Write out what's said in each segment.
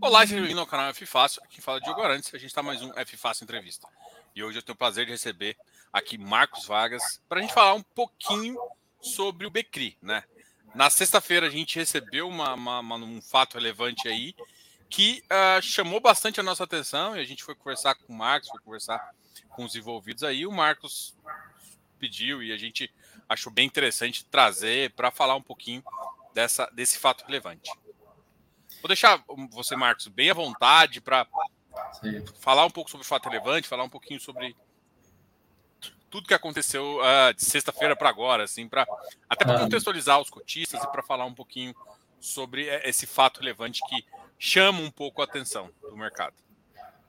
Olá, seja bem-vindo ao canal F Fácil. Aqui fala Diogo Arantes. A gente está mais um F Fácil Entrevista. E hoje eu tenho o prazer de receber aqui Marcos Vargas para a gente falar um pouquinho sobre o Becri, né? Na sexta-feira a gente recebeu uma, uma, uma, um fato relevante aí que uh, chamou bastante a nossa atenção e a gente foi conversar com o Marcos, foi conversar com os envolvidos aí. O Marcos pediu e a gente achou bem interessante trazer para falar um pouquinho dessa, desse fato relevante. Vou deixar você, Marcos, bem à vontade para falar um pouco sobre o fato relevante, falar um pouquinho sobre tudo que aconteceu uh, de sexta-feira para agora, assim, para até para contextualizar os cotistas e para falar um pouquinho sobre esse fato relevante que chama um pouco a atenção do mercado.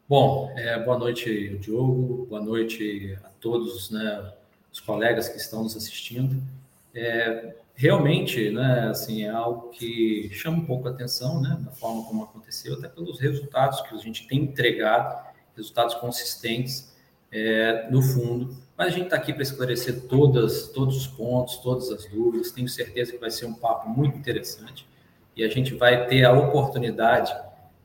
Bom, é, boa noite, Diogo, boa noite a todos né, os colegas que estão nos assistindo. É, realmente, né, assim, é algo que chama um pouco a atenção, né, da forma como aconteceu, até pelos resultados que a gente tem entregado, resultados consistentes é, no fundo. Mas a gente está aqui para esclarecer todas, todos os pontos, todas as dúvidas. Tenho certeza que vai ser um papo muito interessante e a gente vai ter a oportunidade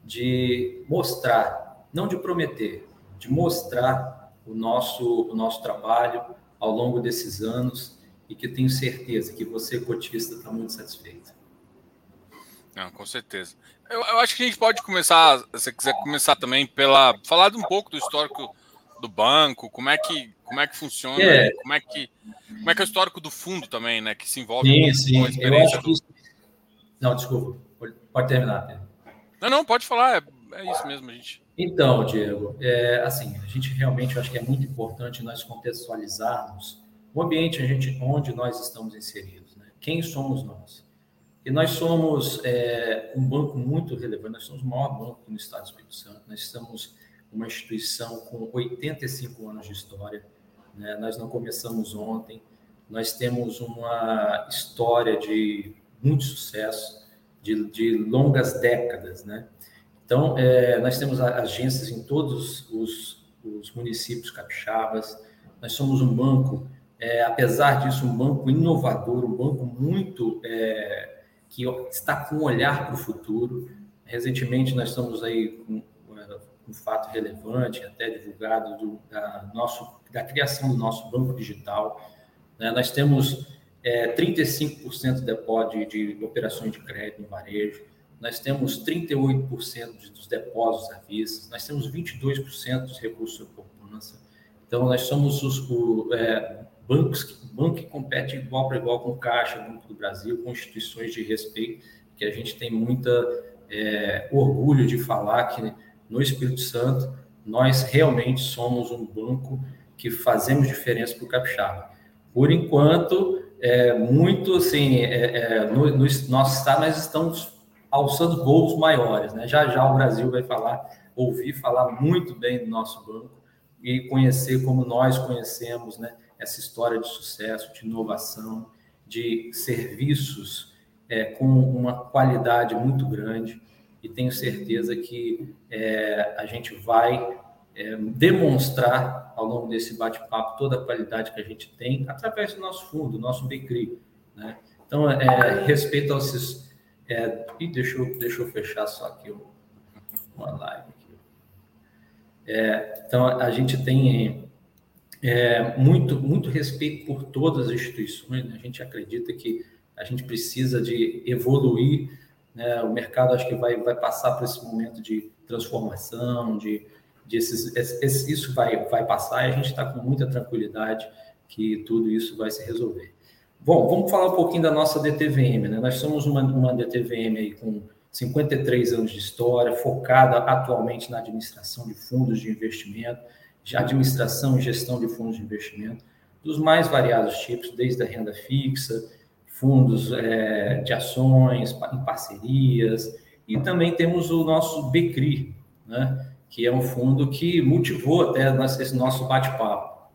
de mostrar, não de prometer, de mostrar o nosso, o nosso trabalho ao longo desses anos e que tenho certeza que você, cotista, está muito satisfeito. Não, com certeza. Eu, eu, acho que a gente pode começar, se você quiser começar também pela falar um pouco do histórico do banco, como é que como é que funciona, é. como é que como é que é o histórico do fundo também, né, que se envolve sim, sim. com a experiência. Do... Não, desculpa, pode terminar. Não, não, pode falar, é, é isso mesmo, a gente. Então, Diego, é, assim, a gente realmente acho que é muito importante nós contextualizarmos o ambiente a gente, onde nós estamos inseridos, né? quem somos nós. E nós somos é, um banco muito relevante, nós somos o maior banco no Estado do Espírito Santo, nós somos uma instituição com 85 anos de história, né? nós não começamos ontem, nós temos uma história de muito sucesso, de, de longas décadas, né? Então, é, nós temos agências em todos os, os municípios capixabas, nós somos um banco é, apesar disso, um banco inovador, um banco muito é, que está com um olhar para o futuro. Recentemente, nós estamos aí com um fato relevante, até divulgado, do, da, nosso, da criação do nosso banco digital. Né? Nós temos é, 35% de depósito de, de operações de crédito no varejo, nós temos 38% dos depósitos à vista, nós temos 22% dos recursos de poupança. Então, nós somos os, o, é, bancos, banco que compete igual para igual com Caixa, Banco do Brasil, com instituições de respeito, que a gente tem muita é, orgulho de falar que no Espírito Santo nós realmente somos um banco que fazemos diferença para o capixaba. Por enquanto, é, muito assim, é, é, no, no nosso estado nós estamos alçando voos maiores, né? Já já o Brasil vai falar, ouvir falar muito bem do nosso banco e conhecer como nós conhecemos, né? Essa história de sucesso, de inovação, de serviços é, com uma qualidade muito grande e tenho certeza que é, a gente vai é, demonstrar ao longo desse bate-papo toda a qualidade que a gente tem através do nosso fundo, do nosso BCRI. Né? Então, é, respeito aos... esses. É, e deixa eu, deixa eu fechar só aqui uma live. Aqui. É, então, a gente tem é, muito, muito respeito por todas as instituições. Né? A gente acredita que a gente precisa de evoluir. Né? O mercado acho que vai, vai passar por esse momento de transformação, de, de esses, esse, isso vai, vai passar e a gente está com muita tranquilidade que tudo isso vai se resolver. Bom, vamos falar um pouquinho da nossa DTVM. Né? Nós somos uma, uma DTVM aí com 53 anos de história, focada atualmente na administração de fundos de investimento de administração e gestão de fundos de investimento, dos mais variados tipos, desde a renda fixa, fundos é, de ações, em parcerias, e também temos o nosso BCRI, né, que é um fundo que motivou até esse nosso bate-papo.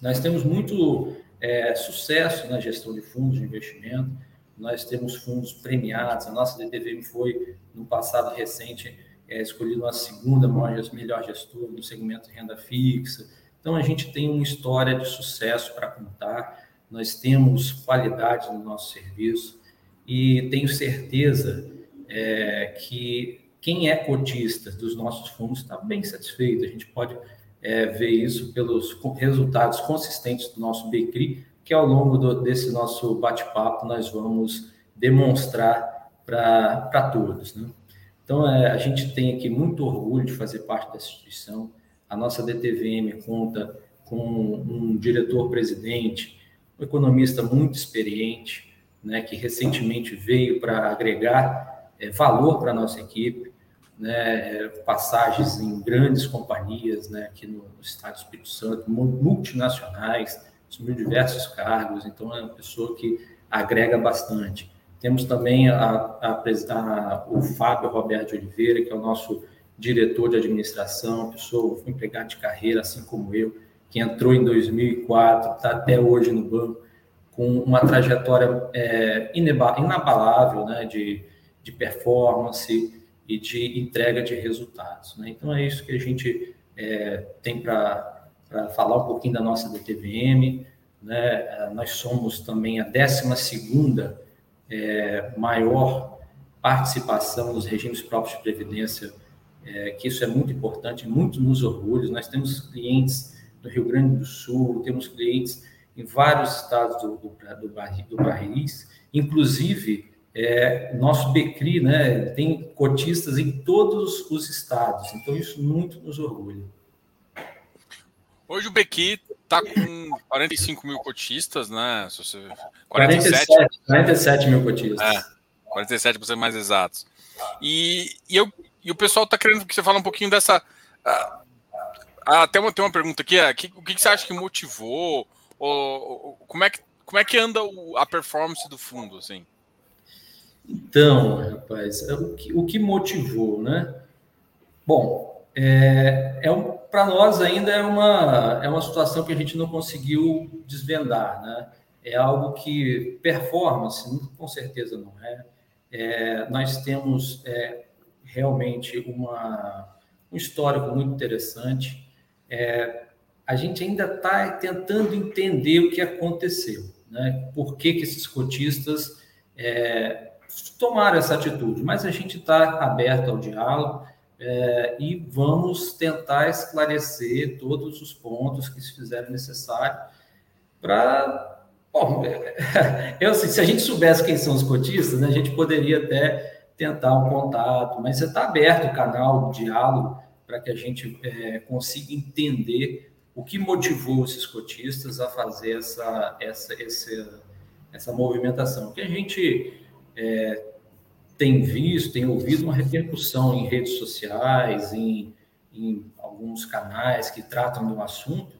Nós temos muito é, sucesso na gestão de fundos de investimento, nós temos fundos premiados, a nossa DTVM foi, no passado recente, é escolhido a segunda maior, melhor gestora no segmento de renda fixa. Então, a gente tem uma história de sucesso para contar, nós temos qualidade no nosso serviço e tenho certeza é, que quem é cotista dos nossos fundos está bem satisfeito. A gente pode é, ver isso pelos resultados consistentes do nosso BCRI, que ao longo do, desse nosso bate-papo nós vamos demonstrar para todos. Né? Então, é, a gente tem aqui muito orgulho de fazer parte dessa instituição. A nossa DTVM conta com um diretor-presidente, um economista muito experiente, né, que recentemente veio para agregar é, valor para a nossa equipe, né, passagens em grandes companhias, né, aqui no, no Estado do Espírito Santo, multinacionais, assumiu diversos cargos, então é uma pessoa que agrega bastante. Temos também a, a, a, o Fábio Roberto Oliveira, que é o nosso diretor de administração, pessoa empregado de carreira, assim como eu, que entrou em 2004, está até hoje no banco, com uma trajetória é, inabalável né, de, de performance e de entrega de resultados. Né? Então, é isso que a gente é, tem para falar um pouquinho da nossa DTVM. Né? Nós somos também a 12 é, maior participação nos regimes próprios de previdência, é, que isso é muito importante, muito nos orgulhos. Nós temos clientes do Rio Grande do Sul, temos clientes em vários estados do, do, do, do país, inclusive é, nosso Becri né, tem cotistas em todos os estados, então isso muito nos orgulha. Hoje o Bequi está com 45 mil cotistas, né? Se você... 47, 47, 47 mil cotistas. É, 47 para ser mais exatos. E, e, eu, e o pessoal está querendo que você fale um pouquinho dessa. Ah, tem uma, tem uma pergunta aqui, é, que, o que, você acha que motivou? Ou, ou, como, é que, como é que anda o, a performance do fundo, assim? Então, rapaz, é o que, o que motivou, né? Bom, é, é um, para nós ainda é uma, é uma situação que a gente não conseguiu desvendar, né? É algo que performance, com certeza não é. é nós temos é, realmente uma, um histórico muito interessante é, a gente ainda está tentando entender o que aconteceu, né? Por que, que esses cotistas é, tomaram essa atitude? Mas a gente está aberto ao diálogo é, e vamos tentar esclarecer todos os pontos que se fizerem necessário para Bom, eu, se a gente soubesse quem são os cotistas, né, a gente poderia até tentar um contato, mas está aberto o canal, o diálogo, para que a gente é, consiga entender o que motivou esses cotistas a fazer essa, essa, essa, essa movimentação. Que a gente é, tem visto, tem ouvido uma repercussão em redes sociais, em, em alguns canais que tratam do assunto,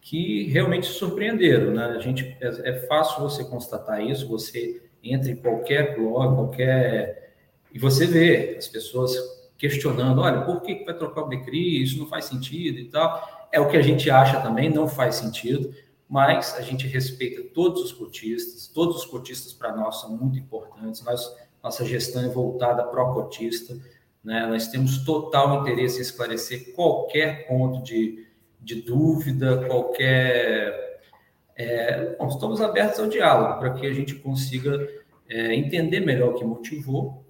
que realmente surpreenderam. Né? A gente, é, é fácil você constatar isso, você entra em qualquer blog, qualquer. E você vê as pessoas questionando, olha, por que vai trocar o Becri? Isso não faz sentido e tal. É o que a gente acha também, não faz sentido, mas a gente respeita todos os cotistas, todos os cotistas para nós são muito importantes, nós, nossa gestão é voltada pró-cotista, né? nós temos total interesse em esclarecer qualquer ponto de, de dúvida, qualquer... É, bom, estamos abertos ao diálogo para que a gente consiga é, entender melhor o que motivou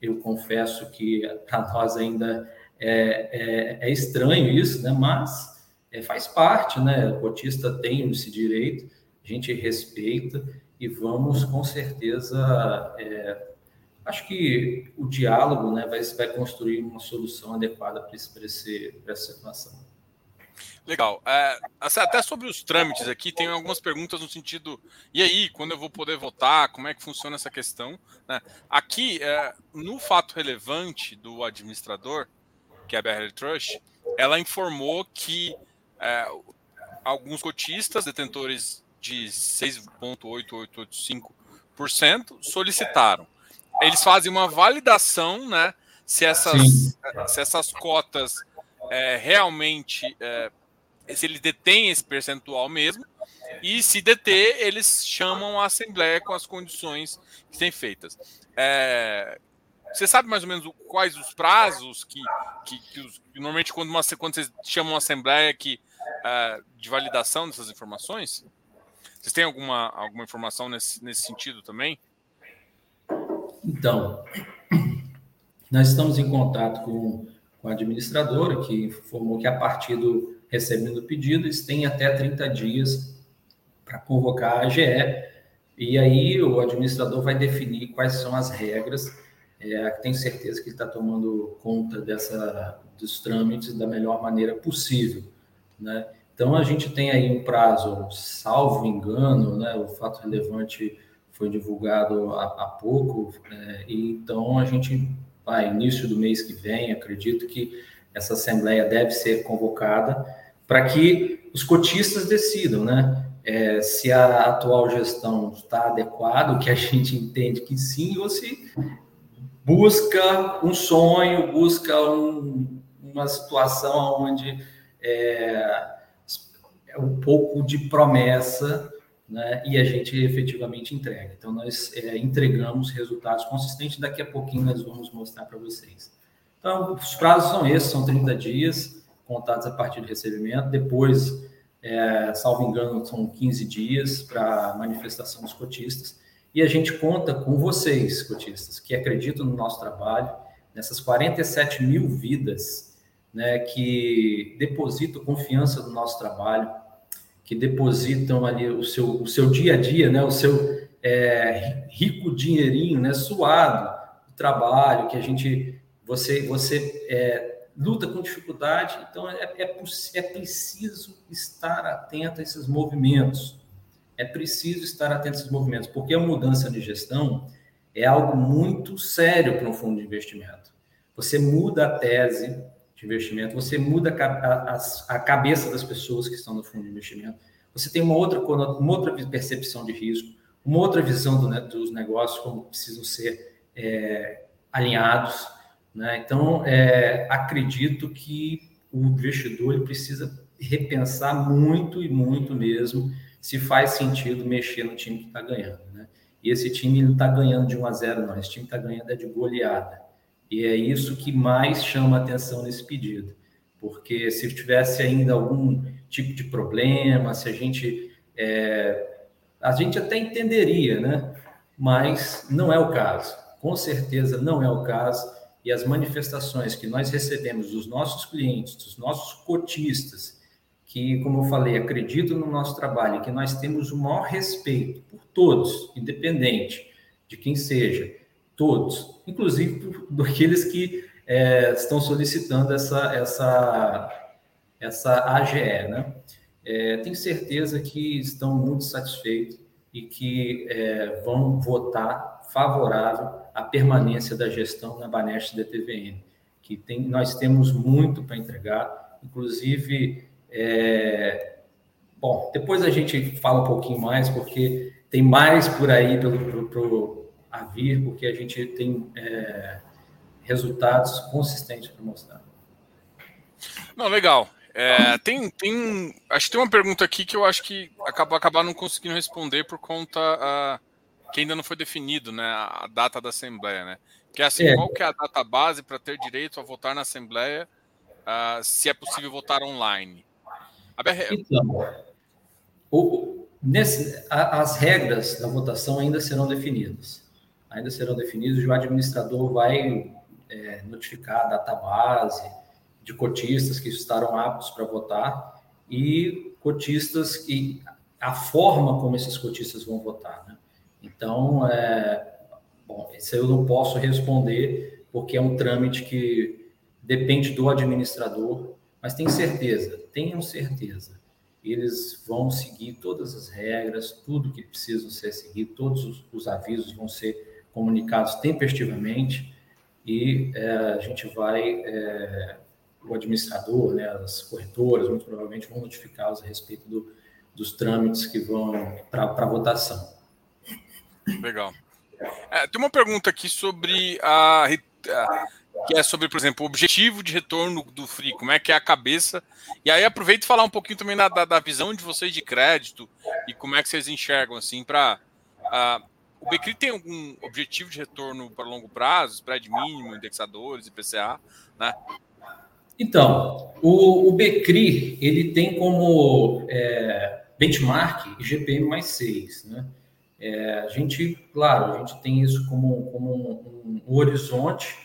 eu confesso que para nós ainda é, é, é, estranho isso, né? mas é, faz parte, né? O cotista tem esse direito, a gente respeita e vamos com certeza. É, acho que o diálogo né, vai, vai construir uma solução adequada para essa situação. Legal. É, assim, até sobre os trâmites aqui, tem algumas perguntas no sentido: e aí, quando eu vou poder votar? Como é que funciona essa questão? Né? Aqui, é, no fato relevante do administrador, que é a BRL Trust, ela informou que é, alguns cotistas, detentores de 6,8885%, solicitaram. Eles fazem uma validação, né? Se essas, se essas cotas é, realmente é, se ele detém esse percentual mesmo, e se deter, eles chamam a Assembleia com as condições que têm feitas. É, você sabe mais ou menos quais os prazos que, que, que, os, normalmente quando, uma, quando vocês chamam a Assembleia que, uh, de validação dessas informações? Vocês têm alguma, alguma informação nesse, nesse sentido também? Então, Nós estamos em contato com, com a administradora, que informou que a partir do recebendo o pedido, eles têm até 30 dias para convocar a AGE, e aí o administrador vai definir quais são as regras. É, tenho certeza que ele está tomando conta dessa, dos trâmites da melhor maneira possível. Né? Então, a gente tem aí um prazo, salvo engano, né, o fato relevante foi divulgado há, há pouco, é, então a gente vai, início do mês que vem, acredito que essa assembleia deve ser convocada para que os cotistas decidam, né? É, se a atual gestão está adequada, que a gente entende que sim, ou se busca um sonho, busca um, uma situação onde é um pouco de promessa né, e a gente efetivamente entrega. Então, nós é, entregamos resultados consistentes, daqui a pouquinho nós vamos mostrar para vocês. Então, os prazos são esses, são 30 dias, contados a partir do recebimento, depois, é, salvo engano, são 15 dias para manifestação dos cotistas, e a gente conta com vocês, cotistas, que acreditam no nosso trabalho, nessas 47 mil vidas né, que depositam confiança no nosso trabalho, que depositam ali o seu, o seu dia a dia, né, o seu é, rico dinheirinho, né, suado, o trabalho que a gente, você, você é, luta com dificuldade, então é, é, é preciso estar atento a esses movimentos, é preciso estar atento a esses movimentos, porque a mudança de gestão é algo muito sério para um fundo de investimento. Você muda a tese, de investimento, você muda a, a, a, cabeça das pessoas que estão no fundo de investimento, você tem uma outra, uma outra percepção de risco, uma outra visão do, né, dos negócios, como precisam ser é, alinhados. Né? Então, é, acredito que o investidor ele precisa repensar muito e muito mesmo se faz sentido mexer no time que está ganhando. Né? E esse time não está ganhando de 1 a 0, não. Esse time está ganhando é de goleada. E é isso que mais chama atenção nesse pedido, porque se tivesse ainda algum tipo de problema, se a gente é, a gente até entenderia, né? Mas não é o caso. Com certeza não é o caso. E as manifestações que nós recebemos dos nossos clientes, dos nossos cotistas, que, como eu falei, acreditam no nosso trabalho, que nós temos o maior respeito por todos, independente de quem seja, todos, inclusive daqueles que é, estão solicitando essa, essa, essa AGE. Né? É, tenho certeza que estão muito satisfeitos e que é, vão votar favorável à permanência da gestão na Baneste da TVN, que tem, nós temos muito para entregar, inclusive, é, bom, depois a gente fala um pouquinho mais, porque tem mais por aí pelo, pelo, a vir, porque a gente tem é, resultados consistentes para mostrar. Não, legal. É, tem, tem, acho que tem uma pergunta aqui que eu acho que acaba acabar não conseguindo responder por conta que ainda não foi definido, né, a data da assembleia, né? Que é assim, é. qual que é a data base para ter direito a votar na assembleia, se é possível votar online? Então, o, nesse, a, as regras da votação ainda serão definidas ainda serão definidos o administrador vai é, notificar a database de cotistas que estarão aptos para votar e cotistas que a forma como esses cotistas vão votar. Né? Então, é, bom, isso eu não posso responder porque é um trâmite que depende do administrador, mas tenho certeza, tenham certeza, eles vão seguir todas as regras, tudo que precisam ser seguido, todos os, os avisos vão ser comunicados tempestivamente e é, a gente vai, é, o administrador, né, as corretoras, muito provavelmente vão notificá-los a respeito do, dos trâmites que vão para votação. Legal. É, tem uma pergunta aqui sobre a, a, que é sobre, por exemplo, o objetivo de retorno do FRI, como é que é a cabeça. E aí aproveito e falar um pouquinho também da, da, da visão de vocês de crédito e como é que vocês enxergam assim para o Becri tem algum objetivo de retorno para longo prazo, spread mínimo, indexadores, IPCA, né? Então, o, o Becri, ele tem como é, benchmark IGPM mais 6, né? É, a gente, claro, a gente tem isso como, como um, um horizonte,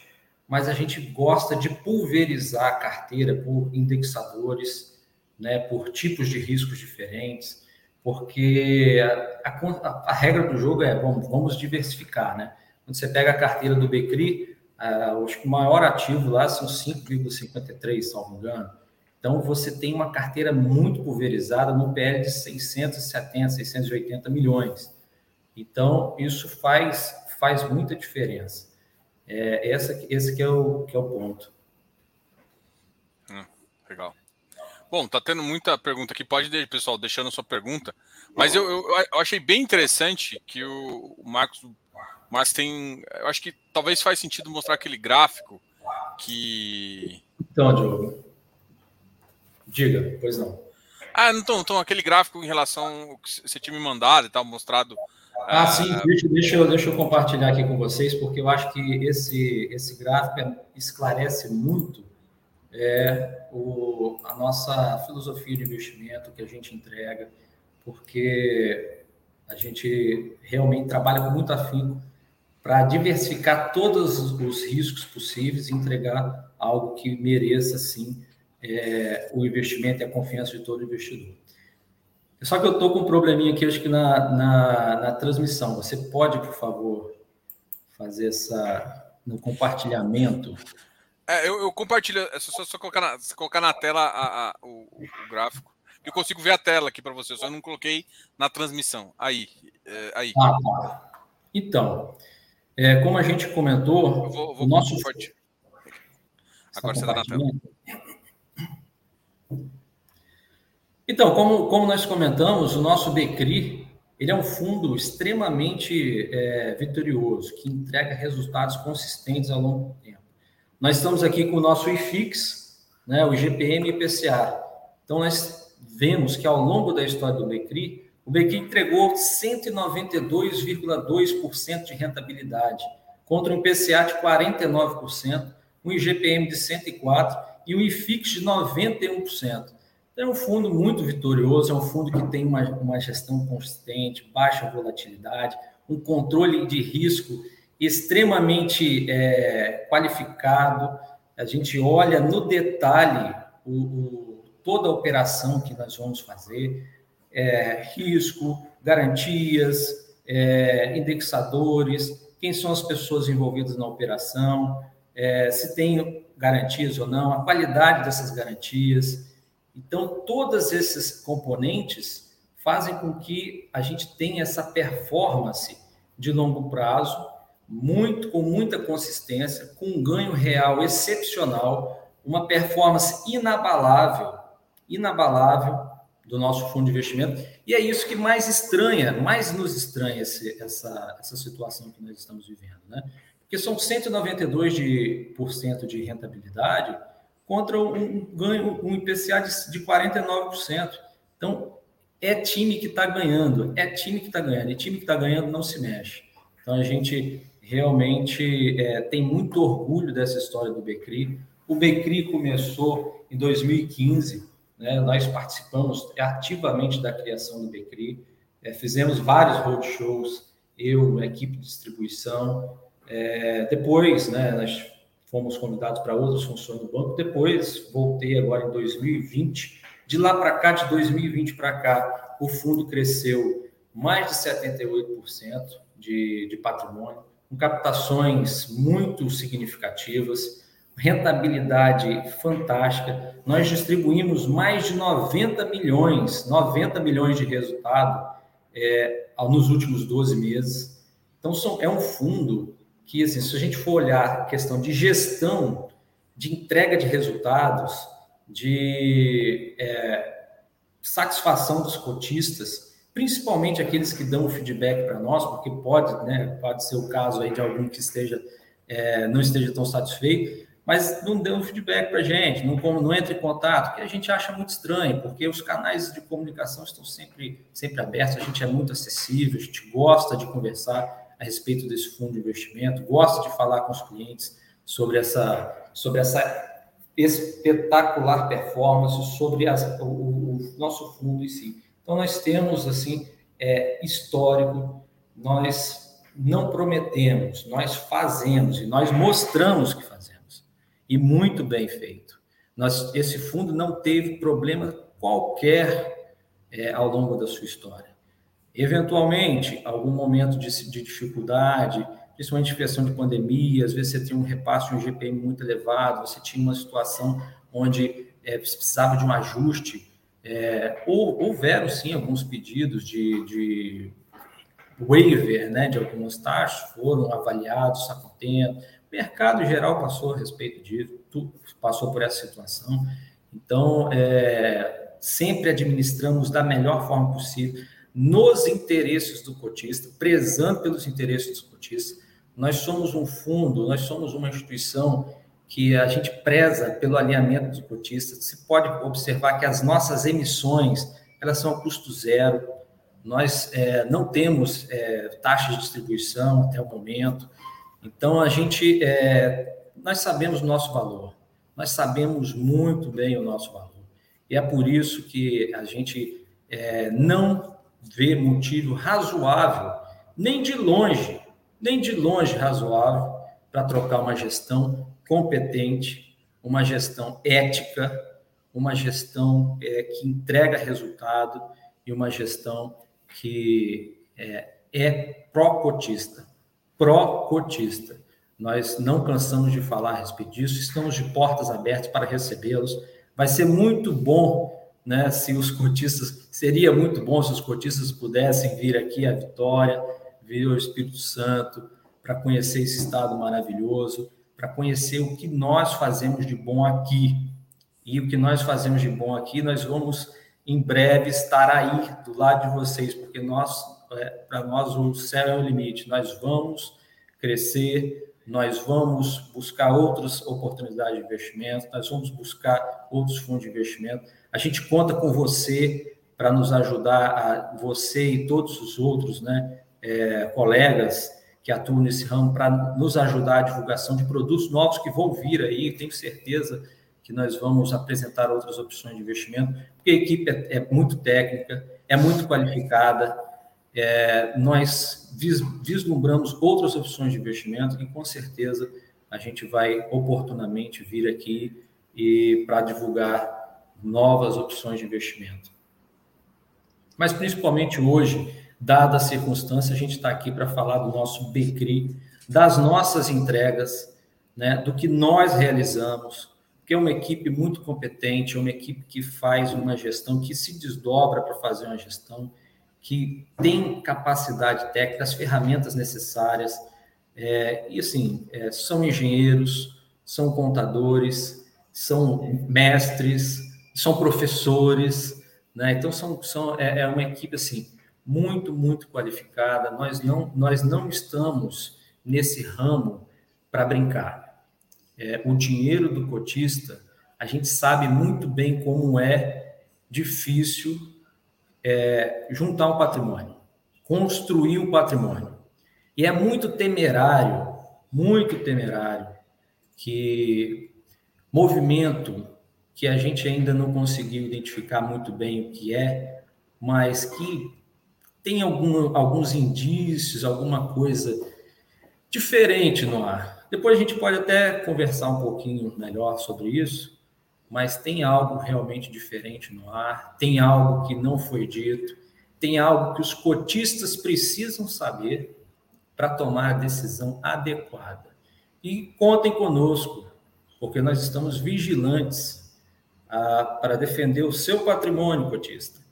mas a gente gosta de pulverizar a carteira por indexadores, né, por tipos de riscos diferentes, porque a, a, a regra do jogo é, bom, vamos diversificar, né? Quando você pega a carteira do Becri, uh, o maior ativo lá são 5,53, salvo engano. Então, você tem uma carteira muito pulverizada no PL de 670, 680 milhões. Então, isso faz, faz muita diferença. É, essa, esse que é, o, que é o ponto. Hum, legal. Bom, tá tendo muita pergunta aqui. Pode, pessoal, deixando sua pergunta. Mas eu, eu, eu achei bem interessante que o, Marcos mas tem. Eu acho que talvez faz sentido mostrar aquele gráfico que. Então, Diogo. Diga, pois não. Ah, então, então aquele gráfico em relação ao que você tinha me mandado e tal, mostrado. Ah, ah, sim, deixa, deixa, eu, deixa eu compartilhar aqui com vocês, porque eu acho que esse, esse gráfico esclarece muito é, o, a nossa filosofia de investimento que a gente entrega, porque a gente realmente trabalha com muito afinco para diversificar todos os riscos possíveis e entregar algo que mereça, sim, é, o investimento e a confiança de todo investidor. Só que eu estou com um probleminha aqui, acho que na, na, na, transmissão. Você pode, por favor, fazer essa no compartilhamento? É, eu, eu compartilho, é só, só colocar, na, colocar na tela a, a, o, o, gráfico. Eu consigo ver a tela aqui para você, só não coloquei na transmissão. Aí, é, aí. Ah, tá. Então, é, como a gente comentou, vou, vou o nosso. Forte. Agora você está na tela. Então, como, como nós comentamos, o nosso Becri ele é um fundo extremamente é, vitorioso, que entrega resultados consistentes ao longo do tempo. Nós estamos aqui com o nosso IFIX, né, o GPM e IPCA. Então, nós vemos que ao longo da história do Becri, o BQ entregou 192,2% de rentabilidade, contra um IPCA de 49%, um IGPM de 104% e um IFIX de 91%. É um fundo muito vitorioso, é um fundo que tem uma, uma gestão consistente, baixa volatilidade, um controle de risco extremamente é, qualificado. A gente olha no detalhe o, o, toda a operação que nós vamos fazer é, risco, garantias, é, indexadores, quem são as pessoas envolvidas na operação, é, se tem garantias ou não, a qualidade dessas garantias. Então, todos esses componentes fazem com que a gente tenha essa performance de longo prazo, muito com muita consistência, com um ganho real excepcional, uma performance inabalável, inabalável do nosso fundo de investimento. E é isso que mais estranha, mais nos estranha esse, essa, essa situação que nós estamos vivendo, né? Porque são 192% de, por cento de rentabilidade contra um ganho, um IPCA de, de 49%. Então, é time que está ganhando, é time que está ganhando, e time que está ganhando não se mexe. Então, a gente realmente é, tem muito orgulho dessa história do Becri. O Becri começou em 2015, né? Nós participamos ativamente da criação do Becri, é, fizemos vários roadshows, eu, a equipe de distribuição. É, depois, né, nós fomos convidados para outras funções do banco. Depois, voltei agora em 2020. De lá para cá, de 2020 para cá, o fundo cresceu mais de 78% de, de patrimônio, com captações muito significativas rentabilidade fantástica. Nós distribuímos mais de 90 milhões, 90 milhões de resultado é, nos últimos 12 meses. Então, são, é um fundo que, assim, se a gente for olhar a questão de gestão, de entrega de resultados, de é, satisfação dos cotistas, principalmente aqueles que dão feedback para nós, porque pode, né, pode ser o caso aí de algum que esteja é, não esteja tão satisfeito, mas não deu um feedback para a gente, não, não entra em contato, que a gente acha muito estranho, porque os canais de comunicação estão sempre, sempre abertos, a gente é muito acessível, a gente gosta de conversar a respeito desse fundo de investimento, gosta de falar com os clientes sobre essa, sobre essa espetacular performance, sobre as, o, o, nosso fundo em si. Então, nós temos, assim, é, histórico, nós não prometemos, nós fazemos e nós mostramos que fazemos. e muito bem feito. Nós, esse fundo não teve problema qualquer é, ao longo da sua história. Eventualmente, algum momento de, de dificuldade, principalmente em questão de pandemia, às vezes você tinha um repasse de um GPM muito elevado, você tinha uma situação onde é, precisava de um ajuste, é, ou, houveram sim alguns pedidos de, de waiver né, de algumas taxas, foram avaliados, está contendo. O mercado em geral passou a respeito disso, passou por essa situação. Então, é, sempre administramos da melhor forma possível, nos interesses do cotista, prezando pelos interesses do cotista. Nós somos um fundo, nós somos uma instituição que a gente preza pelo alinhamento dos cotistas. Você pode observar que as nossas emissões elas são a custo zero. Nós é, não temos é, taxa de distribuição até o momento. Então a gente é, nós sabemos o nosso valor. Nós sabemos muito bem o nosso valor. E é por isso que a gente é, não vê motivo razoável, nem de longe, nem de longe razoável, para trocar uma gestão competente, uma gestão ética, uma gestão é, que entrega resultado e uma gestão que é, é pró-cotista. Pró-cotista. Nós não cansamos de falar a respeito disso, estamos de portas abertas para recebê-los. Vai ser muito bom né, se os cotistas, seria muito bom se os cotistas pudessem vir aqui à Vitória, vir ao Espírito Santo, para conhecer esse estado maravilhoso, para conhecer o que nós fazemos de bom aqui. E o que nós fazemos de bom aqui, nós vamos em breve estar aí do lado de vocês, porque nós, é, para nós, o céu é o limite. Nós vamos crescer, nós vamos buscar outras oportunidades de investimento, nós vamos buscar outros fundos de investimento. A gente conta com você para nos ajudar, a, você e todos os outros né, é, colegas que atuam nesse ramo para nos ajudar a divulgação de produtos novos que vão vir aí, tenho certeza que nós vamos apresentar outras opções de investimento, porque a equipe é, é muito técnica, é muito qualificada, é, nós vis, vislumbramos outras opções de investimento e com certeza a gente vai oportunamente vir aqui e para divulgar novas opções de investimento. Mas principalmente hoje, dada a circunstância, a gente está aqui para falar do nosso BCRI, das nossas entregas, né, do que nós realizamos, que é uma equipe muito competente, é uma equipe que faz uma gestão, que se desdobra para fazer uma gestão, que tem capacidade técnica, as ferramentas necessárias, é, e assim, é, são engenheiros, são contadores, são mestres, são professores, né? Então são, são é, é uma equipe assim muito, muito qualificada. Nós não, nós não estamos nesse ramo para brincar. É, o dinheiro do cotista, a gente sabe muito bem como é difícil é, juntar um patrimônio, construir um patrimônio. E é muito temerário, muito temerário, que movimento que a gente ainda não conseguiu identificar muito bem o que é, mas que tem algum, alguns indícios, alguma coisa diferente no ar. Depois a gente pode até conversar um pouquinho melhor sobre isso, mas tem algo realmente diferente no ar, tem algo que não foi dito, tem algo que os cotistas precisam saber para tomar a decisão adequada. E contem conosco, porque nós estamos vigilantes ah, para defender o seu patrimônio cotista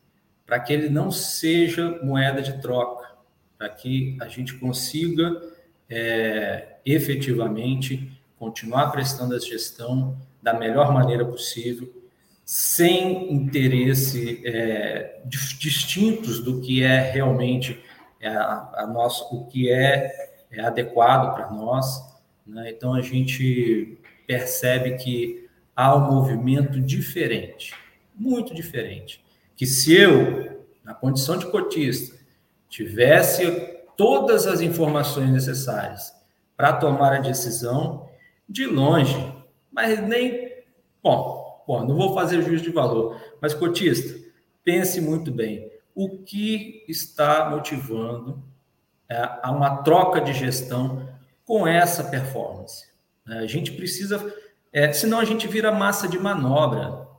para que ele não seja moeda de troca, para que a gente consiga é, efetivamente continuar prestando a gestão da melhor maneira possível, sem interesse é, distintos do que é realmente é, a, a o que é, é adequado para nós. Né? Então a gente percebe que há um movimento diferente, muito diferente que se eu, na condição de cotista, tivesse todas as informações necessárias para tomar a decisão, de longe, mas nem. Bom, bom, não vou fazer juízo de valor, mas cotista, pense muito bem. O que está motivando é, a uma troca de gestão com essa performance? A gente precisa É, senão a gente vira massa de manobra.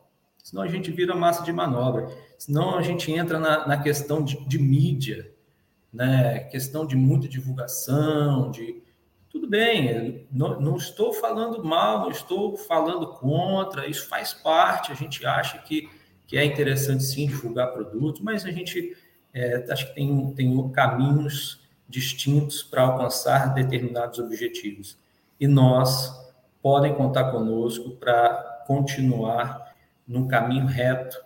Senão a gente vira massa de manobra. Senão a gente entra na, na questão de, de mídia, né? questão de muita divulgação, de tudo bem, não, não, estou falando mal, não estou falando contra, isso faz parte, a gente acha que, que é interessante sim divulgar produtos, mas a gente é, acho que tem, tem caminhos distintos para alcançar determinados objetivos. E nós podem contar conosco para continuar num caminho reto,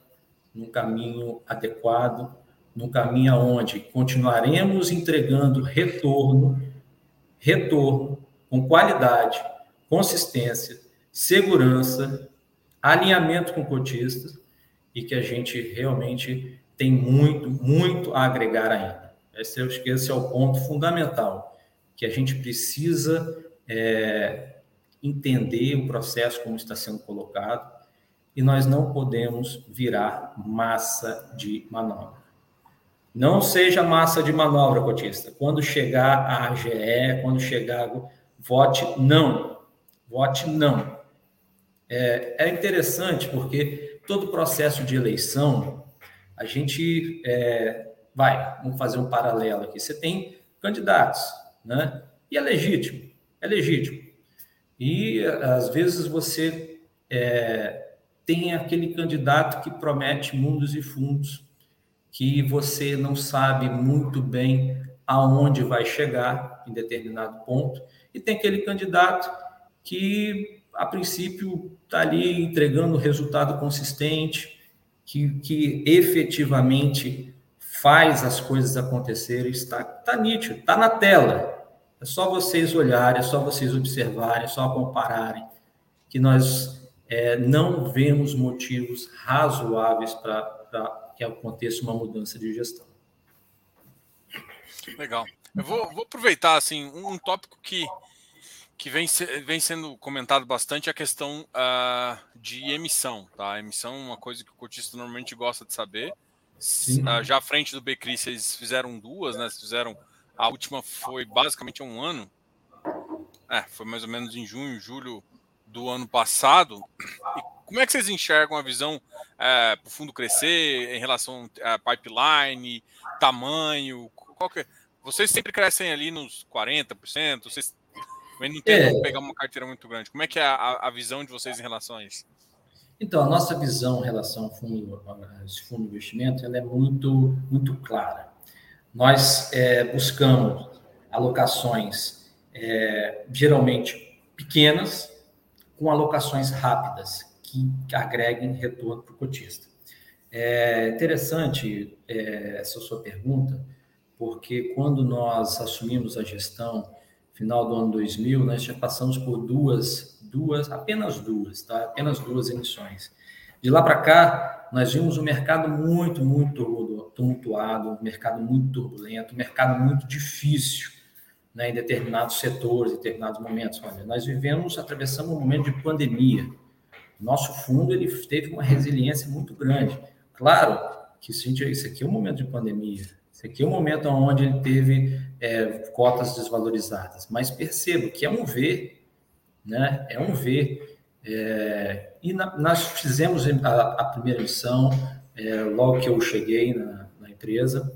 num caminho adequado, num caminho onde continuaremos entregando retorno, retorno com qualidade, consistência, segurança, alinhamento com cotistas e que a gente realmente tem muito, muito a agregar ainda. Esse, eu acho que esse é o ponto fundamental, que a gente precisa é, entender o processo como está sendo colocado e nós não podemos virar massa de manobra. Não seja massa de manobra, cotista. Quando chegar a AGE, quando chegar, vote não. Vote não. É, é interessante porque todo processo de eleição, a gente é, vai, vamos fazer um paralelo aqui. Você tem candidatos, né? E é legítimo, é legítimo. E às vezes você é, tem aquele candidato que promete mundos e fundos que você não sabe muito bem aonde vai chegar em determinado ponto, e tem aquele candidato que, a princípio, está ali entregando resultado consistente, que, que efetivamente faz as coisas acontecerem, está, está nítido, está na tela. É só vocês olharem, é só vocês observarem, é só compararem, que nós é, não vemos motivos razoáveis para que aconteça uma mudança de gestão. Legal. Eu vou, vou aproveitar assim um, tópico que, que vem, vem sendo comentado bastante é a questão uh, de emissão. Tá? A emissão é uma coisa que o cotista normalmente gosta de saber. Uh, já à frente do Becri, vocês fizeram duas, né? Fizeram. A última foi basicamente um ano. É, foi mais ou menos em junho, julho do ano passado. E como é que vocês enxergam a visão é, para o fundo crescer em relação a pipeline, tamanho? Que... É? Vocês sempre crescem ali nos 40%, vocês não tentam é. pegar uma carteira muito grande. Como é que é a, a, visão de vocês em relação a isso? Então, a nossa visão em relação ao fundo, esse fundo de investimento ela é muito, muito clara. Nós é, buscamos alocações é, geralmente pequenas, com alocações rápidas, que agreguem retorno para o cotista. É interessante é, essa sua pergunta, porque quando nós assumimos a gestão final do ano 2000, nós já passamos por duas, duas, apenas duas, tá? Apenas duas emissões. De lá para cá, nós vimos um mercado muito, muito tumultuado, um mercado muito turbulento, um mercado muito difícil né, em determinados setores, em determinados momentos. Olha, nós vivemos, atravessamos um momento de pandemia, nosso fundo ele teve uma resiliência muito grande. Claro que isso aqui é um momento de pandemia, isso aqui é um momento onde ele teve é, cotas desvalorizadas, mas percebo que é um V, né? É um V. É, e na, nós fizemos a, a primeira emissão é, logo que eu cheguei na, na empresa,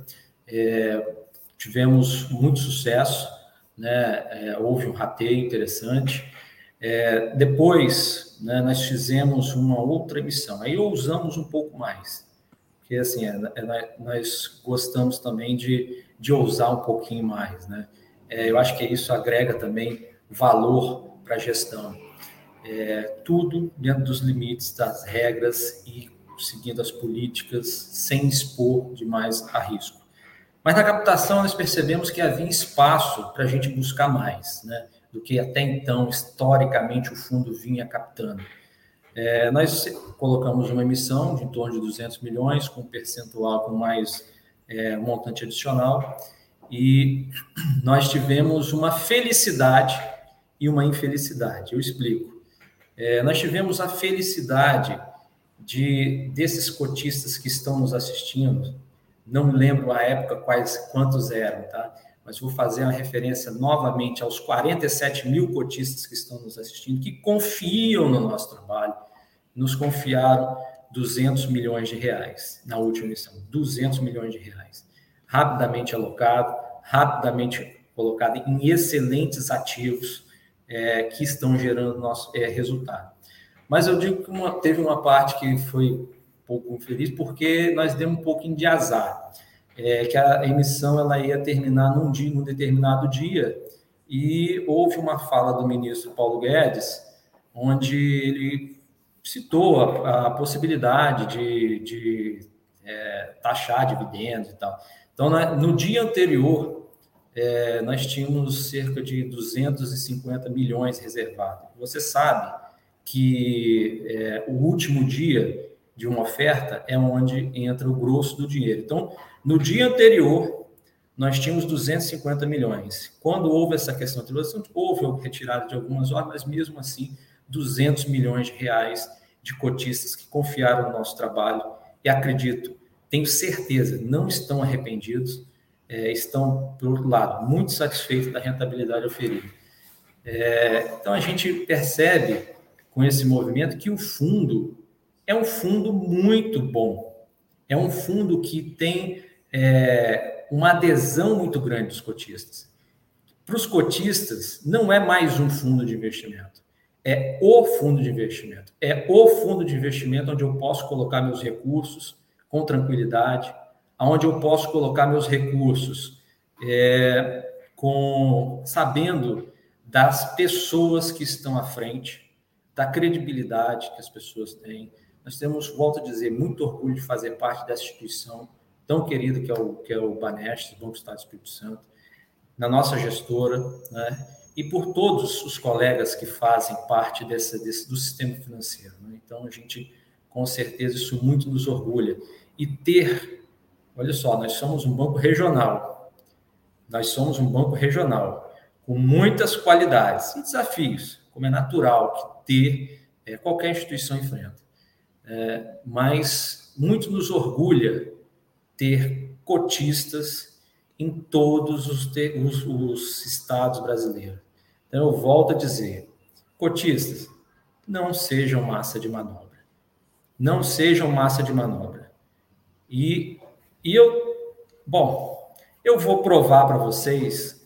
é, tivemos muito sucesso, né? É, houve um rateio interessante. É, depois, né, nós fizemos uma outra emissão, aí ousamos um pouco mais, porque assim, é, é, nós gostamos também de, de ousar um pouquinho mais, né? É, eu acho que isso agrega também valor para a gestão. É, tudo dentro dos limites das regras e seguindo as políticas, sem expor demais a risco. Mas na captação nós percebemos que havia espaço para a gente buscar mais, né? do que até então, historicamente, o fundo vinha captando. É, nós colocamos uma emissão de em torno de 200 milhões, com percentual com mais é, montante adicional, e nós tivemos uma felicidade e uma infelicidade. Eu explico. É, nós tivemos a felicidade de desses cotistas que estão nos assistindo, não lembro a época quais quantos eram, tá? mas vou fazer uma referência novamente aos 47 mil cotistas que estão nos assistindo, que confiam no nosso trabalho, nos confiaram 200 milhões de reais na última emissão, 200 milhões de reais, rapidamente alocado, rapidamente colocado em excelentes ativos é, que estão gerando nosso é, resultado. Mas eu digo que uma, teve uma parte que foi pouco infeliz, porque nós demos um pouquinho de azar é, que a emissão ela ia terminar num dia, num determinado dia, e houve uma fala do ministro Paulo Guedes, onde ele citou a, a possibilidade de, de é, taxar dividendos e tal. Então, na, no dia anterior, é, nós tínhamos cerca de 250 milhões reservados. Você sabe que é, o último dia de uma oferta é onde entra o grosso do dinheiro. Então, no dia anterior, nós tínhamos 250 milhões. Quando houve essa questão de tributação, houve retirada de algumas horas, mas mesmo assim, 200 milhões de reais de cotistas que confiaram no nosso trabalho e acredito, tenho certeza, não estão arrependidos, é, estão, por outro lado, muito satisfeitos da rentabilidade oferida. É, então, a gente percebe com esse movimento que o fundo é um fundo muito bom. É um fundo que tem é, uma adesão muito grande dos cotistas. Para os cotistas, não é mais um fundo de investimento, é o fundo de investimento. É o fundo de investimento onde eu posso colocar meus recursos com tranquilidade, onde eu posso colocar meus recursos é, com sabendo das pessoas que estão à frente, da credibilidade que as pessoas têm. Nós temos, volto a dizer, muito orgulho de fazer parte dessa instituição tão querido que é o, que é o Banestes, Banco do Estado do Espírito Santo, na nossa gestora, né? e por todos os colegas que fazem parte desse, desse do sistema financeiro. Né? Então, a gente, com certeza, isso muito nos orgulha. E ter, olha só, nós somos um banco regional, nós somos um banco regional, com muitas qualidades e desafios, como é natural que ter é, qualquer instituição enfrenta. É, mas muito nos orgulha ter cotistas em todos os, os, os estados brasileiros. Então, eu volto a dizer: cotistas, não sejam massa de manobra. Não sejam massa de manobra. E, e eu, bom, eu vou provar para vocês,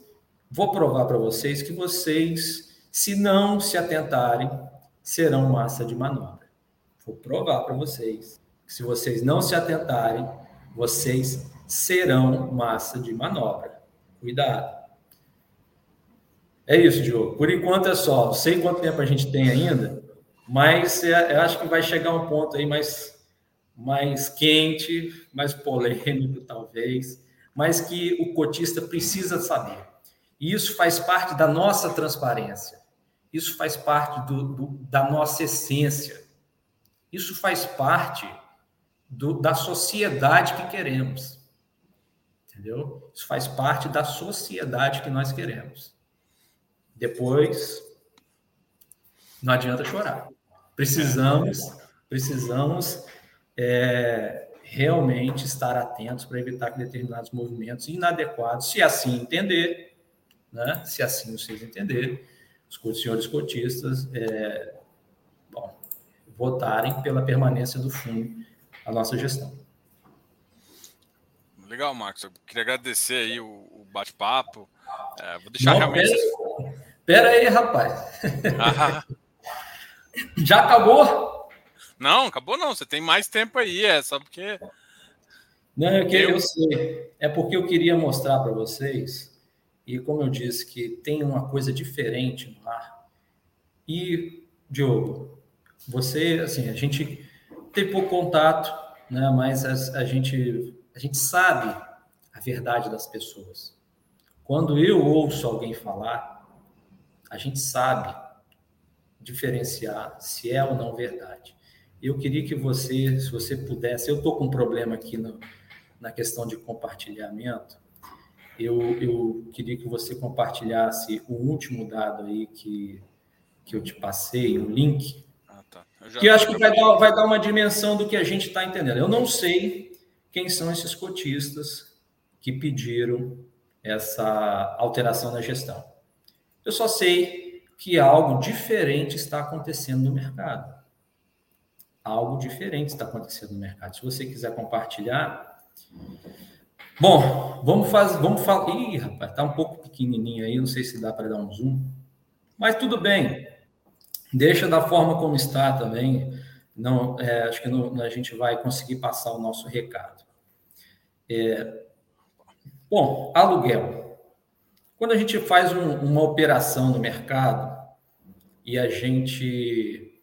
vou provar para vocês que vocês, se não se atentarem, serão massa de manobra. Vou provar para vocês que se vocês não se atentarem, vocês serão massa de manobra. Cuidado. É isso, Diogo. Por enquanto é só. Não sei quanto tempo a gente tem ainda, mas é, eu acho que vai chegar um ponto aí mais, mais quente, mais polêmico, talvez, mas que o cotista precisa saber. E isso faz parte da nossa transparência. Isso faz parte do, do, da nossa essência. Isso faz parte do, da sociedade que queremos. Entendeu? Isso faz parte da sociedade que nós queremos. Depois, não adianta chorar. Precisamos, precisamos é, realmente estar atentos para evitar que determinados movimentos inadequados, se assim entender, né? se assim vocês entenderem, os senhores cotistas é, votarem pela permanência do fundo a nossa gestão. Legal, Marcos. Eu queria agradecer aí o, o bate-papo. É, vou deixar Não, realmente. Pera, pera aí, rapaz. Ah. Já acabou? Não, acabou não. Você tem mais tempo aí, é só porque. Não, eu, que, eu... eu sei. É porque eu queria mostrar para vocês, e como eu disse, que tem uma coisa diferente no ar. E, Diogo, você, assim, a gente tem pouco contato, né? Mas a, a, gente a gente sabe a verdade das pessoas. Quando eu ouço alguém falar, a gente sabe diferenciar se é ou não verdade. Eu queria que você, se você pudesse, eu estou com um problema aqui no, na questão de compartilhamento. Eu, eu queria que você compartilhasse o último dado aí que, que eu te passei, o link. Que acho que vai dar, vai dar uma dimensão do que a gente está entendendo. Eu não sei quem são esses cotistas que pediram essa alteração na gestão. Eu só sei que algo diferente está acontecendo no mercado. Algo diferente está acontecendo no mercado. Se você quiser compartilhar. Bom, vamos fazer. Vamos falar. Ih, rapaz, está um pouco pequenininho aí, não sei se dá para dar um zoom. Mas tudo bem. Deixa da forma como está também. Não, é, acho que não, a gente vai conseguir passar o nosso recado. É, bom, aluguel. Quando a gente faz um, uma operação no mercado e a gente.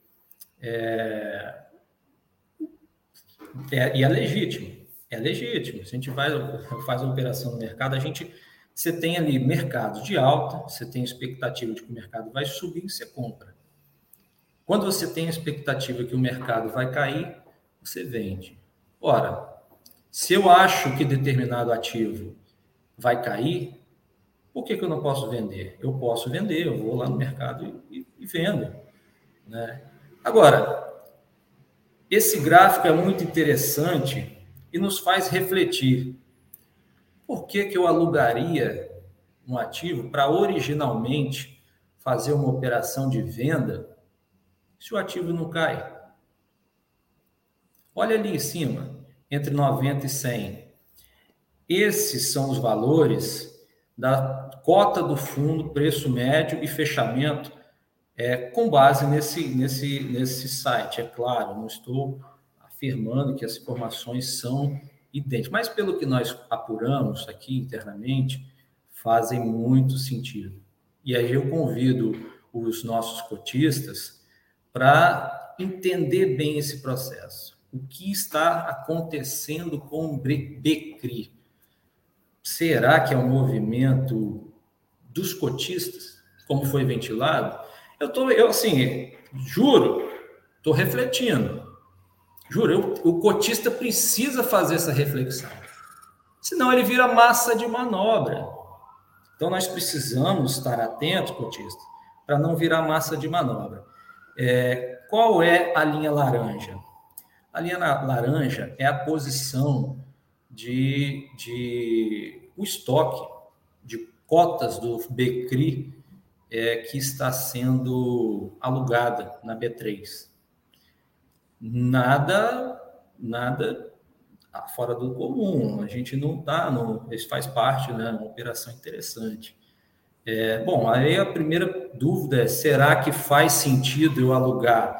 É, é, e é legítimo, é legítimo. Se a gente vai, faz uma operação no mercado, a gente. Você tem ali mercado de alta, você tem expectativa de que o mercado vai subir, você compra. Quando você tem a expectativa que o mercado vai cair, você vende. Ora, se eu acho que determinado ativo vai cair, por que, que eu não posso vender? Eu posso vender, eu vou lá no mercado e, e vendo. Né? Agora, esse gráfico é muito interessante e nos faz refletir. Por que, que eu alugaria um ativo para originalmente fazer uma operação de venda se o ativo não cai? Olha ali em cima, entre 90 e 100. Esses são os valores da cota do fundo, preço médio e fechamento é, com base nesse, nesse, nesse site. É claro, não estou afirmando que as informações são idênticas, mas pelo que nós apuramos aqui internamente, fazem muito sentido. E aí eu convido os nossos cotistas para entender bem esse processo. O que está acontecendo com o BCRI? Será que é um movimento dos cotistas, como foi ventilado? Eu tô, eu assim, juro, estou refletindo. Juro, eu, o cotista precisa fazer essa reflexão. Senão ele vira massa de manobra. Então nós precisamos estar atentos, cotista, para não virar massa de manobra. É, qual é a linha laranja? A linha laranja é a posição de, de o estoque de cotas do BCRI é, que está sendo alugada na B3. Nada, nada fora do comum. A gente não está, isso faz parte, né? Uma operação interessante. É, bom, aí a primeira dúvida é: será que faz sentido eu alugar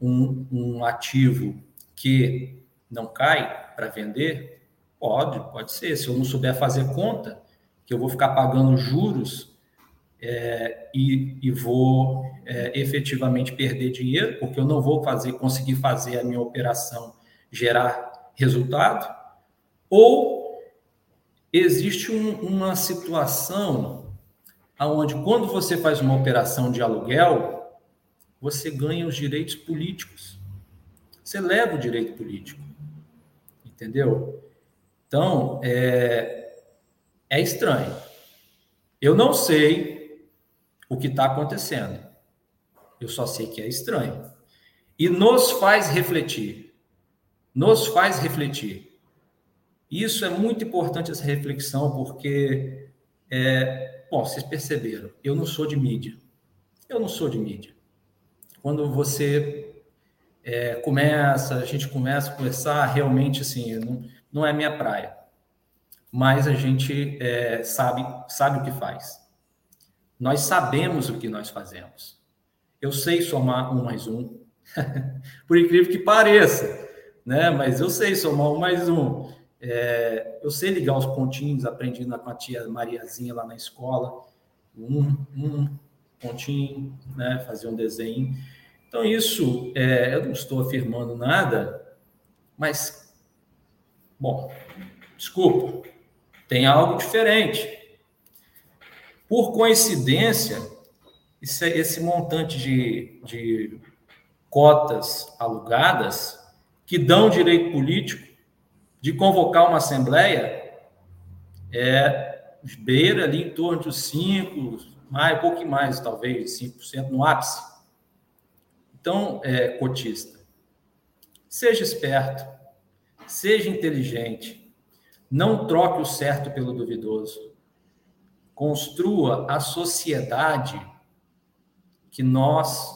um, um ativo que não cai para vender? Pode, pode ser. Se eu não souber fazer conta, que eu vou ficar pagando juros é, e, e, vou é, efetivamente perder dinheiro, porque eu não vou fazer, conseguir fazer a minha operação gerar resultado, ou existe um, uma situação onde, quando você faz uma operação de aluguel, você ganha os direitos políticos. Você leva o direito político. Entendeu? Então, é, é estranho. Eu não sei o que está acontecendo. Eu só sei que é estranho. E nos faz refletir. Nos faz refletir. Isso é muito importante, essa reflexão, porque, é, bom, vocês perceberam, eu não sou de mídia. Eu não sou de mídia. Quando você é, começa, a gente começa a conversar, realmente, assim, não, não é minha praia. Mas a gente é, sabe, sabe o que faz. Nós sabemos o que nós fazemos. Eu sei somar um mais um, por incrível que pareça, né? Mas eu sei somar um mais um. É, eu sei ligar os pontinhos, aprendi com a tia Mariazinha lá na escola. Um, um pontinho, né? Fazer um desenho. Então, isso, é, eu não estou afirmando nada, mas Bom, desculpa, tem algo diferente. Por coincidência, esse montante de, de cotas alugadas que dão direito político de convocar uma assembleia é beira ali em torno de 5, mais, um pouco mais, talvez, 5% no ápice. Então, é, cotista, seja esperto, Seja inteligente. Não troque o certo pelo duvidoso. construa a sociedade que nós,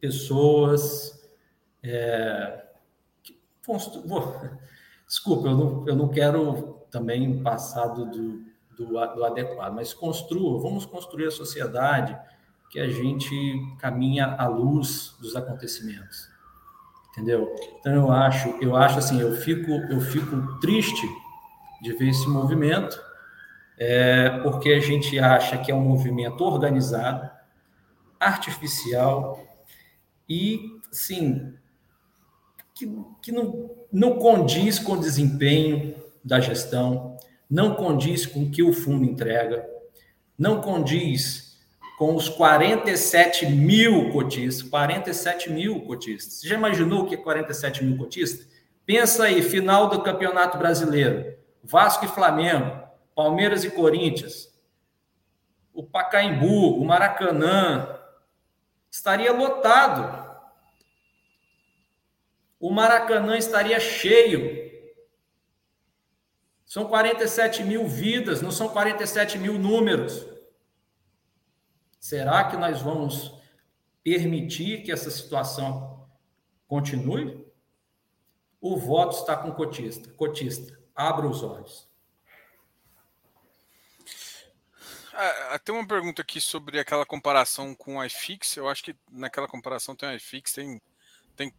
pessoas, é, que, desculpa, eu não, eu não quero também passar do, do, do adequado, mas construa, vamos construir a sociedade que a gente caminha à luz dos acontecimentos. Entendeu? Então eu acho, eu acho assim, eu fico, eu fico triste de ver esse movimento, é, porque a gente acha que é um movimento organizado, artificial e, sim, que, que não, não condiz com o desempenho da gestão, não condiz com o que o fundo entrega, não condiz com os 47 mil cotistas, 47 mil cotistas. Você já imaginou o que é 47 mil cotistas? Pensa aí, final do Campeonato Brasileiro, Vasco e Flamengo, Palmeiras e Corinthians, o Pacaembu, o Maracanã, estaria lotado. O Maracanã estaria cheio. São 47 mil vidas, não são 47 mil números. Será que nós vamos permitir que essa situação continue? O voto está com cotista. Cotista, abra os olhos. É, tem uma pergunta aqui sobre aquela comparação com o iFix. Eu acho que naquela comparação tem o iFix, tem, tem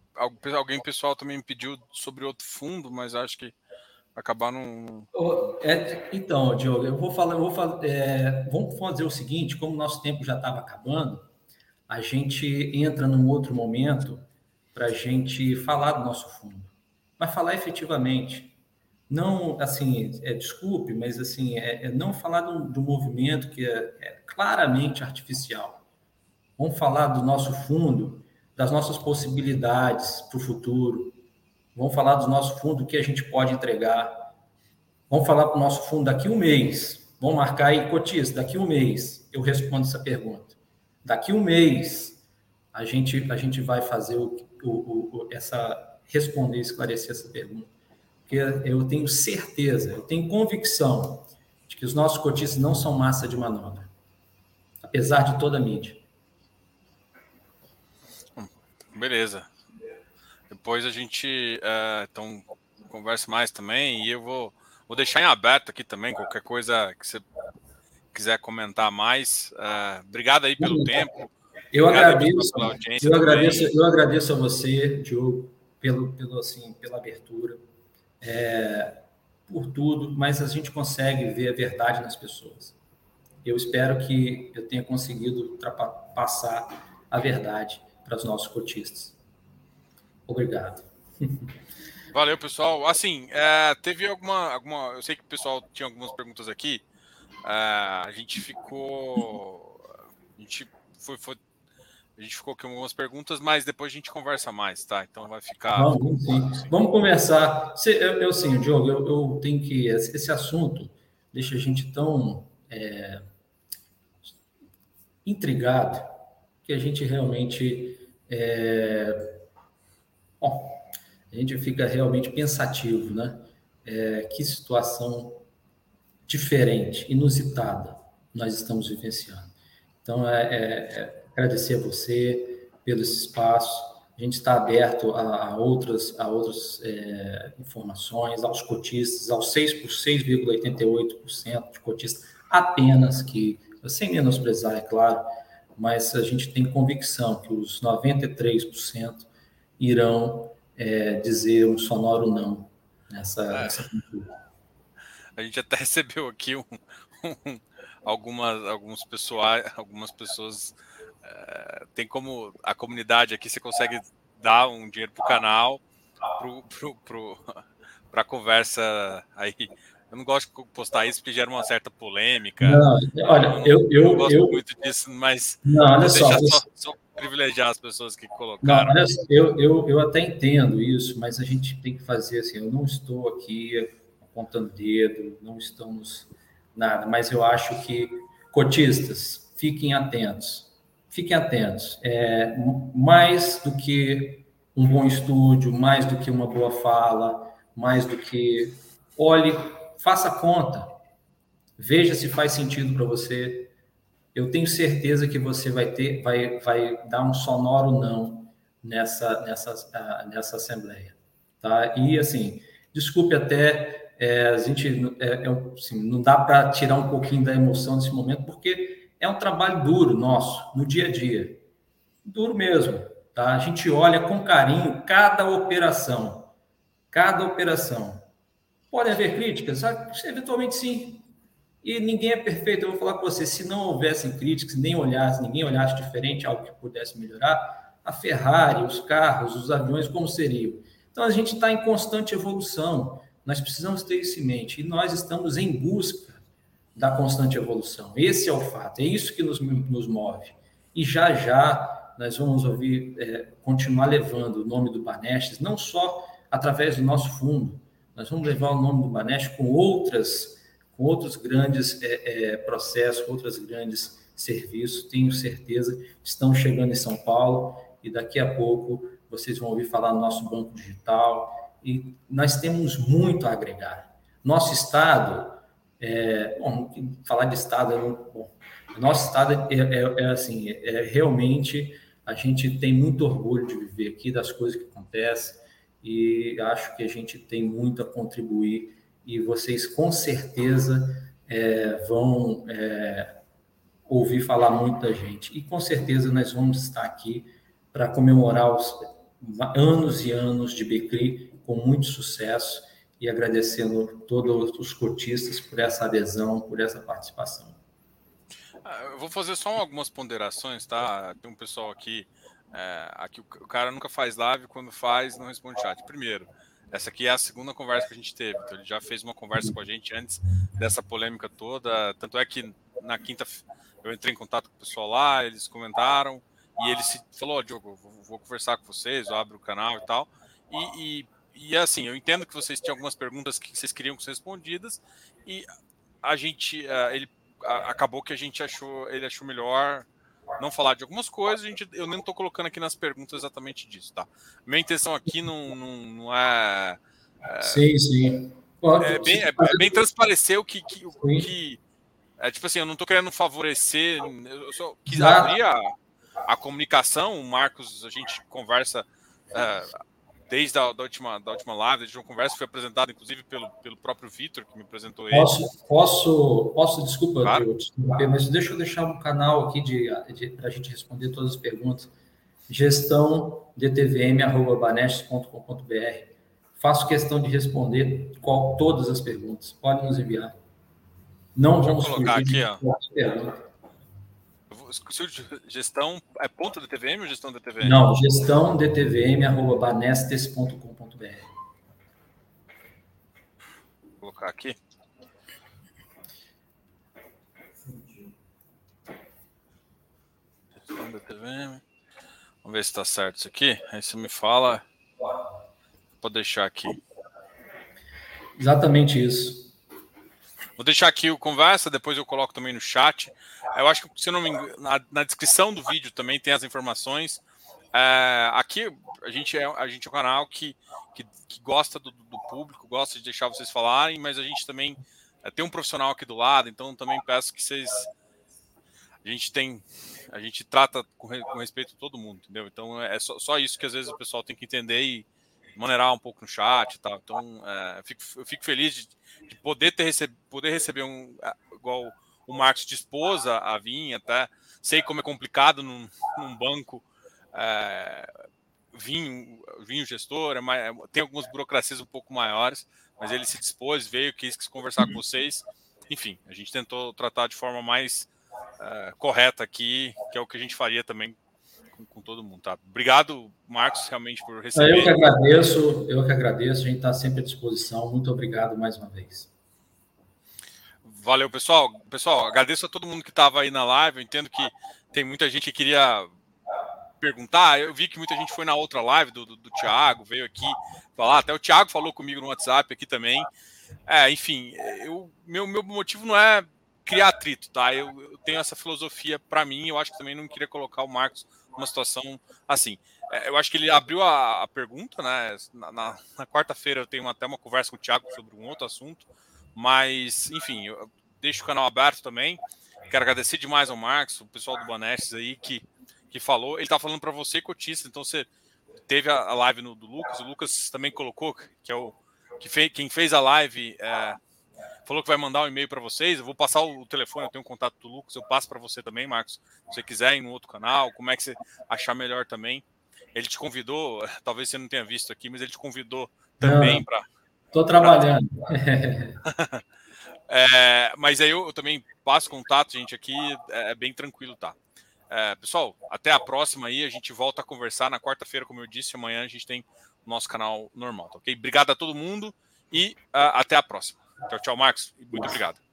alguém pessoal também me pediu sobre outro fundo, mas acho que acabar não. É, então, Diogo, eu vou falar, eu vou falar, é, vamos fazer o seguinte: como nosso tempo já estava acabando, a gente entra num outro momento para a gente falar do nosso fundo, mas falar efetivamente. Não, assim, é, desculpe, mas assim, é, é não falar do, do movimento que é, é claramente artificial. Vamos falar do nosso fundo, das nossas possibilidades para o futuro, Vamos falar do nosso fundo, que a gente pode entregar. Vamos falar para o nosso fundo daqui um mês. Vamos marcar aí, cotista, daqui um mês eu respondo essa pergunta. Daqui um mês a gente, a gente vai fazer o, o, o, essa responder, esclarecer essa pergunta. Porque eu tenho certeza, eu tenho convicção de que os nossos cotistas não são massa de manobra, apesar de toda a mídia. Beleza. Depois a gente uh, então conversa mais também e eu vou, vou deixar em aberto aqui também qualquer coisa que você quiser comentar mais. Uh, obrigado aí pelo tempo. Eu agradeço. Eu agradeço, eu agradeço a você, Diogo, pelo, pelo assim, pela abertura, é, por tudo, mas a gente consegue ver a verdade nas pessoas. Eu espero que eu tenha conseguido passar a verdade para os nossos cotistas. Obrigado. Valeu, pessoal. Assim, é, teve alguma, alguma. Eu sei que o pessoal tinha algumas perguntas aqui. É, a gente ficou. A gente foi, foi, a gente ficou com algumas perguntas, mas depois a gente conversa mais, tá? Então vai ficar. Vamos, sim. Vamos conversar. Eu, eu sim, Diogo, eu, eu tenho que. Esse assunto deixa a gente tão é, intrigado que a gente realmente. É, Bom, a gente fica realmente pensativo, né? É, que situação diferente, inusitada nós estamos vivenciando. Então, é, é, é agradecer a você pelo espaço. A gente está aberto a, a outras, a outras é, informações, aos cotistas, aos 6,88% de cotistas, apenas que, sem menosprezar, é claro, mas a gente tem convicção que os 93% irão é, dizer um sonoro não nessa, é. nessa A gente até recebeu aqui um, um, algumas, alguns pessoais, algumas pessoas. É, tem como a comunidade aqui, você consegue dar um dinheiro para o canal, para a conversa aí eu não gosto de postar isso porque gera uma certa polêmica. Não, olha, eu, eu, eu gosto eu, muito disso, mas não, olha só, só, só, privilegiar as pessoas que colocaram. Não, eu, eu, eu até entendo isso, mas a gente tem que fazer assim. Eu não estou aqui apontando dedo, não estamos nada, mas eu acho que cotistas fiquem atentos, fiquem atentos. É, mais do que um bom estúdio, mais do que uma boa fala, mais do que olhe, faça conta, veja se faz sentido para você. Eu tenho certeza que você vai ter, vai, vai dar um sonoro não nessa, nessa, nessa assembleia, tá? E assim, desculpe até é, a gente é, é, assim, não dá para tirar um pouquinho da emoção nesse momento porque é um trabalho duro nosso no dia a dia, duro mesmo, tá? A gente olha com carinho cada operação, cada operação. Pode haver críticas, eventualmente sim, e ninguém é perfeito. Eu vou falar com você, se não houvessem críticas, nem olhasse, ninguém olhasse diferente, algo que pudesse melhorar, a Ferrari, os carros, os aviões, como seriam? Então, a gente está em constante evolução. Nós precisamos ter isso em mente. E nós estamos em busca da constante evolução. Esse é o fato. É isso que nos, nos move. E já já nós vamos ouvir, é, continuar levando o nome do Banestes, não só através do nosso fundo, nós vamos levar o nome do Banestes com outras com outros grandes é, é, processos, outros grandes serviços. Tenho certeza estão chegando em São Paulo e daqui a pouco vocês vão ouvir falar no nosso banco digital e nós temos muito a agregar. Nosso estado, é, bom, falar de estado, é bom, nosso estado é, é, é assim, é, realmente a gente tem muito orgulho de viver aqui, das coisas que acontecem e acho que a gente tem muito a contribuir e vocês com certeza é, vão é, ouvir falar muita gente. E com certeza nós vamos estar aqui para comemorar os anos e anos de Becri com muito sucesso e agradecendo todos os cotistas por essa adesão, por essa participação. Ah, eu vou fazer só algumas ponderações, tá? Tem um pessoal aqui, é, aqui o cara nunca faz live, quando faz não responde chat. Primeiro, essa aqui é a segunda conversa que a gente teve. Então, ele já fez uma conversa com a gente antes dessa polêmica toda. Tanto é que na quinta eu entrei em contato com o pessoal lá, eles comentaram e ele se falou: oh, Diogo, vou, vou, conversar com vocês, eu abro o canal e tal. E, e, e, assim, eu entendo que vocês tinham algumas perguntas que vocês queriam ser respondidas e a gente, uh, ele acabou que a gente achou, ele achou melhor não falar de algumas coisas, a gente, eu nem estou colocando aqui nas perguntas exatamente disso, tá? Minha intenção aqui não, não, não é, é, Sim, sim. É bem, é, é bem transparecer o que, que, o que. É tipo assim, eu não estou querendo favorecer, eu só quis abrir a, a comunicação. O Marcos, a gente conversa. É, desde a da última, da última live, de uma conversa que foi apresentada, inclusive, pelo, pelo próprio Vitor, que me apresentou ele. Posso, posso, posso desculpa, claro. mas deixa eu deixar um canal aqui de, de para a gente responder todas as perguntas. Gestão dtvm.banestes.com.br. Faço questão de responder qual, todas as perguntas. Pode nos enviar. Não vamos colocar aqui, ó. Gestão é ponto da TVM ou gestão da TVM? Não, gestão dtvm@banestes.com.br. Vou colocar aqui. Gestão da TVM. Vamos ver se está certo isso aqui. Aí você me fala. Pode deixar aqui. Exatamente isso. Vou deixar aqui o conversa, depois eu coloco também no chat. Eu acho que, se não me engano, na, na descrição do vídeo também tem as informações. É, aqui a gente, é, a gente é um canal que, que, que gosta do, do, público, gosta de deixar vocês falarem, mas a gente também é, tem um profissional aqui do lado, então também peço que vocês. A gente tem. A gente trata com, com respeito todo mundo, entendeu? Então é só, só isso que às vezes o pessoal tem que entender e maneirar um pouco no chat e tal. Então, é, eu, fico, eu, fico, feliz de, de poder, ter receb, poder receber um. igual o Marcos dispôs a, a vir, até sei como é complicado num, num banco. É, vinho, vinho gestor, é tem algumas burocracias um pouco maiores, mas ele se dispôs, veio, quis, quis conversar com vocês. Enfim, a gente tentou tratar de forma mais uh, correta aqui, que é o que a gente faria também todo mundo, tá? Obrigado, Marcos, realmente por receber. Eu que agradeço, eu que agradeço, a gente está sempre à disposição. Muito obrigado mais uma vez. Valeu, pessoal. Pessoal, agradeço a todo mundo que estava aí na live. Eu entendo que tem muita gente que queria perguntar. Eu vi que muita gente foi na outra live do, do, do Thiago, veio aqui falar. Até o Thiago falou comigo no WhatsApp aqui também. É, enfim, eu, meu, meu motivo não é criar atrito, tá? Eu, eu tenho essa filosofia para mim. Eu acho que também não queria colocar o Marcos uma situação assim. É, eu acho que ele abriu a, a pergunta, né? Na, na, na quarta-feira eu tenho até uma conversa com o Thiago sobre um outro assunto, mas, enfim, eu, deixa o canal aberto também. Quero agradecer demais ao Marcos, o pessoal do Bonestes aí que, que falou. Ele tá falando para você, cotista, então você teve a live no, do Lucas, o Lucas também colocou, que é o que fez, quem fez a live, é, falou que vai mandar um e-mail para vocês. Eu vou passar o telefone, eu tenho um contato do Lucas, eu passo para você também, Marcos. Se você quiser ir no outro canal, como é que você achar melhor também. Ele te convidou, talvez você não tenha visto aqui, mas ele te convidou também para. Estou trabalhando. Pra... é, mas aí eu, eu, também passo contato, gente, aqui é, é bem tranquilo, tá? É, pessoal, até a próxima aí. A gente volta a conversar na quarta-feira, como eu disse. Amanhã a gente tem o nosso canal normal, tá ok? Obrigado a todo mundo e uh, até a próxima. Tchau, tchau, Marcos. Muito obrigado.